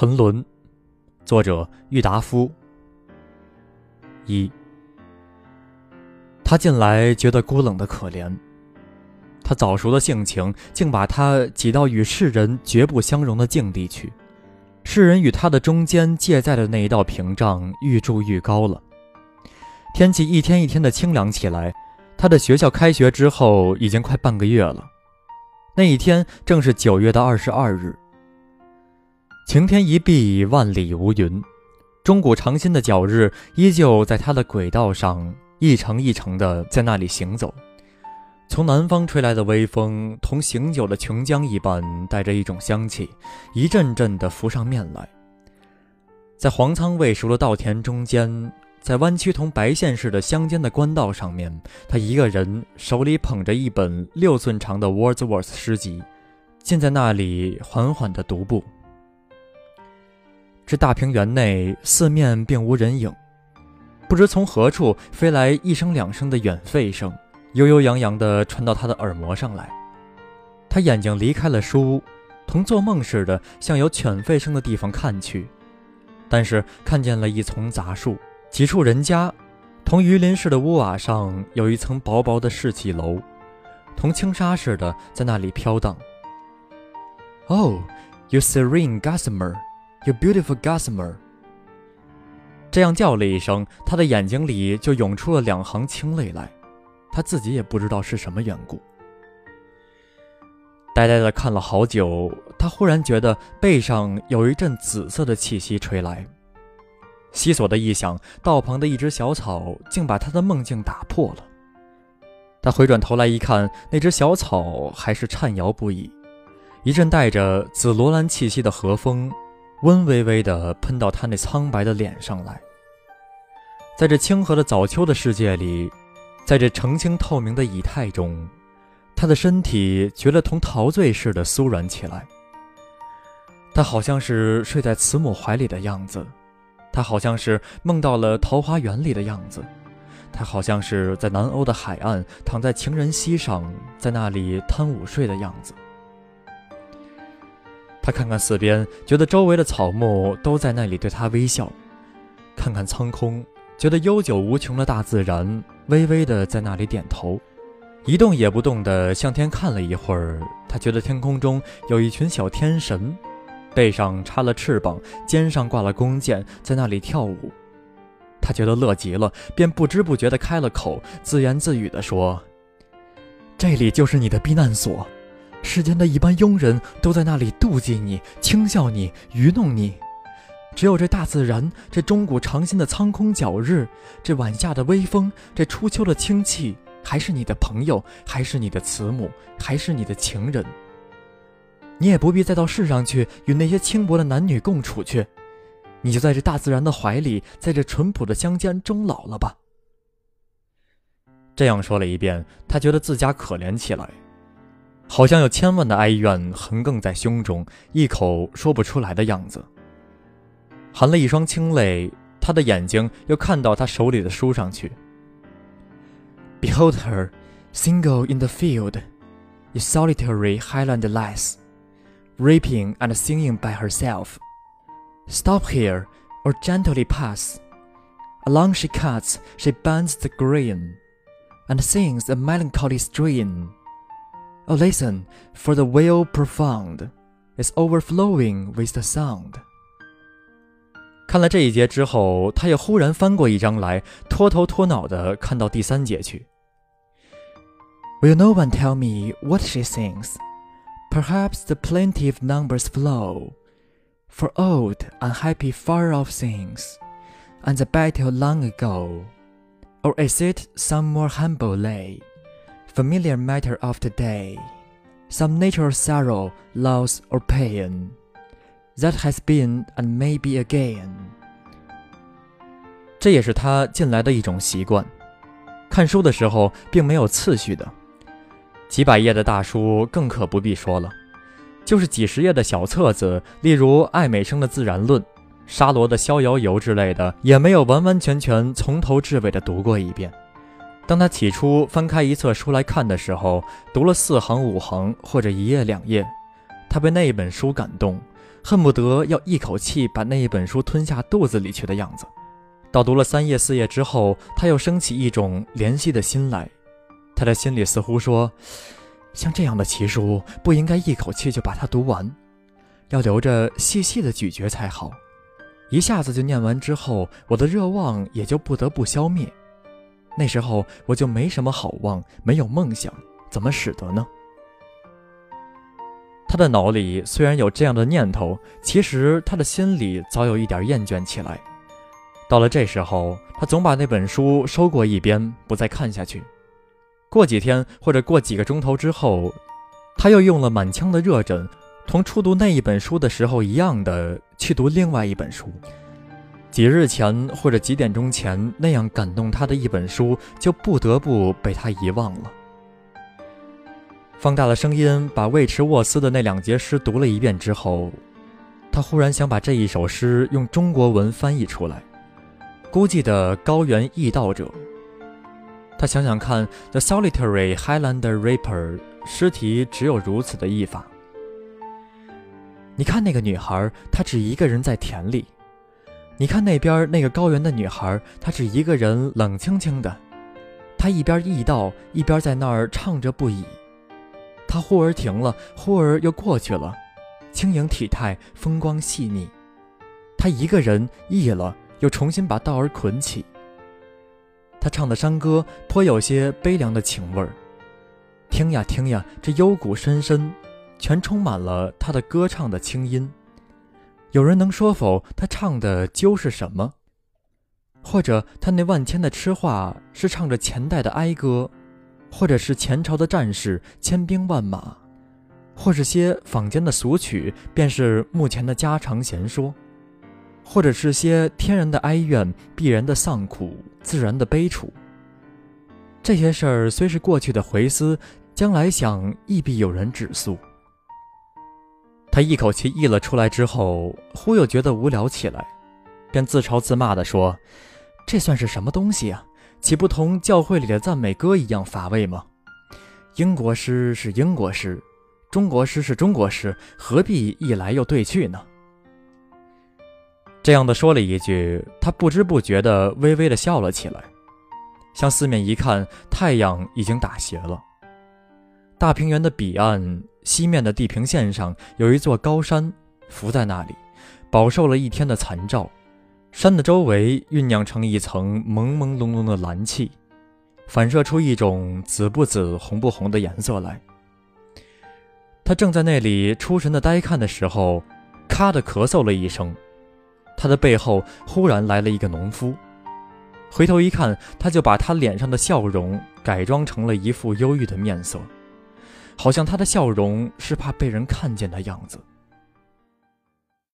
沉沦，作者郁达夫。一，他近来觉得孤冷的可怜，他早熟的性情竟把他挤到与世人绝不相容的境地去，世人与他的中间借在的那一道屏障愈筑愈高了。天气一天一天的清凉起来，他的学校开学之后已经快半个月了，那一天正是九月的二十二日。晴天一碧，万里无云。钟鼓长新的角日依旧在它的轨道上一程一程地在那里行走。从南方吹来的微风，同醒酒的琼浆一般，带着一种香气，一阵阵地浮上面来。在黄仓未熟的稻田中间，在弯曲同白线似的乡间的官道上面，他一个人手里捧着一本六寸长的 Wordsworth 诗集，竟在那里缓缓地独步。这大平原内四面并无人影，不知从何处飞来一声两声的远吠声，悠悠扬扬地传到他的耳膜上来。他眼睛离开了书屋，同做梦似的向有犬吠声的地方看去，但是看见了一丛杂树，几处人家，同鱼鳞似的屋瓦上有一层薄薄的世气楼，同轻纱似的在那里飘荡。Oh, you serene gossamer! You beautiful gossamer。这样叫了一声，他的眼睛里就涌出了两行清泪来，他自己也不知道是什么缘故。呆呆的看了好久，他忽然觉得背上有一阵紫色的气息吹来，西索的一想，道旁的一只小草竟把他的梦境打破了。他回转头来一看，那只小草还是颤摇不已，一阵带着紫罗兰气息的和风。温微微地喷到他那苍白的脸上来，在这清和的早秋的世界里，在这澄清透明的以太中，他的身体觉得同陶醉似的酥软起来。他好像是睡在慈母怀里的样子，他好像是梦到了桃花源里的样子，他好像是在南欧的海岸躺在情人膝上，在那里贪午睡的样子。他看看四边，觉得周围的草木都在那里对他微笑；看看苍空，觉得悠久无穷的大自然微微的在那里点头，一动也不动地向天看了一会儿。他觉得天空中有一群小天神，背上插了翅膀，肩上挂了弓箭，在那里跳舞。他觉得乐极了，便不知不觉地开了口，自言自语地说：“这里就是你的避难所。”世间的一般庸人都在那里妒忌你、轻笑你、愚弄你，只有这大自然，这钟鼓长新的苍空皎日，这晚夏的微风，这初秋的清气，还是你的朋友，还是你的慈母，还是你的情人。你也不必再到世上去与那些轻薄的男女共处去，你就在这大自然的怀里，在这淳朴的乡间终老了吧。这样说了一遍，他觉得自家可怜起来。好像有千万的哀怨横亘在胸中，一口说不出来的样子。含了一双清泪，他的眼睛又看到他手里的书上去。Behold her, single in the field, in solitary highland lass, reaping and singing by herself. Stop here, or gently pass. Along she cuts, she bends the grain, and sings a melancholy strain. Oh, listen, for the well profound is overflowing with the sound。看了这一节之后，他又忽然翻过一张来，脱头脱脑的看到第三节去。Will no one tell me what she sings? Perhaps the plaintive numbers flow for old, unhappy, far-off things, and the battle long ago, or is it some more humble lay? Familiar matter of today, some natural sorrow, loss, or pain that has been and may be again。这也是他近来的一种习惯。看书的时候并没有次序的，几百页的大书更可不必说了，就是几十页的小册子，例如爱美生的《自然论》、沙罗的《逍遥游》之类的，也没有完完全全从头至尾的读过一遍。当他起初翻开一册书来看的时候，读了四行五行或者一页两页，他被那一本书感动，恨不得要一口气把那一本书吞下肚子里去的样子。到读了三页四页之后，他又升起一种怜惜的心来。他的心里似乎说：“像这样的奇书，不应该一口气就把它读完，要留着细细的咀嚼才好。一下子就念完之后，我的热望也就不得不消灭。那时候我就没什么好望，没有梦想，怎么使得呢？”他的脑里虽然有这样的念头，其实他的心里早有一点厌倦起来。到了这时候，他总把那本书收过一边，不再看下去。过几天或者过几个钟头之后，他又用了满腔的热忱，同初读那一本书的时候一样的去读另外一本书。几日前或者几点钟前那样感动他的一本书，就不得不被他遗忘了。放大了声音，把魏迟沃斯的那两节诗读了一遍之后，他忽然想把这一首诗用中国文翻译出来。孤寂的高原异道者。他想想看，《The Solitary Highlander Reaper》诗题只有如此的译法。你看那个女孩，她只一个人在田里；你看那边那个高原的女孩，她只一个人冷清清的。她一边译道，一边在那儿唱着不已。她忽而停了，忽而又过去了，轻盈体态，风光细腻。他一个人译了，又重新把道儿捆起。他唱的山歌颇有些悲凉的情味儿，听呀听呀，这幽谷深深，全充满了他的歌唱的清音。有人能说否？他唱的究是什么？或者他那万千的痴话是唱着前代的哀歌？或者是前朝的战士千兵万马，或是些坊间的俗曲，便是目前的家常闲说；或者是些天然的哀怨、必然的丧苦、自然的悲楚。这些事儿虽是过去的回思，将来想亦必有人指诉。一口气译了出来之后，忽又觉得无聊起来，便自嘲自骂地说：“这算是什么东西啊？”岂不同教会里的赞美歌一样乏味吗？英国诗是英国诗，中国诗是中国诗，何必一来又对去呢？这样的说了一句，他不知不觉地微微地笑了起来，向四面一看，太阳已经打斜了。大平原的彼岸，西面的地平线上有一座高山，浮在那里，饱受了一天的残照。山的周围酝酿成一层朦朦胧胧的蓝气，反射出一种紫不紫、红不红的颜色来。他正在那里出神的呆看的时候，咔的咳嗽了一声。他的背后忽然来了一个农夫，回头一看，他就把他脸上的笑容改装成了一副忧郁的面色，好像他的笑容是怕被人看见的样子。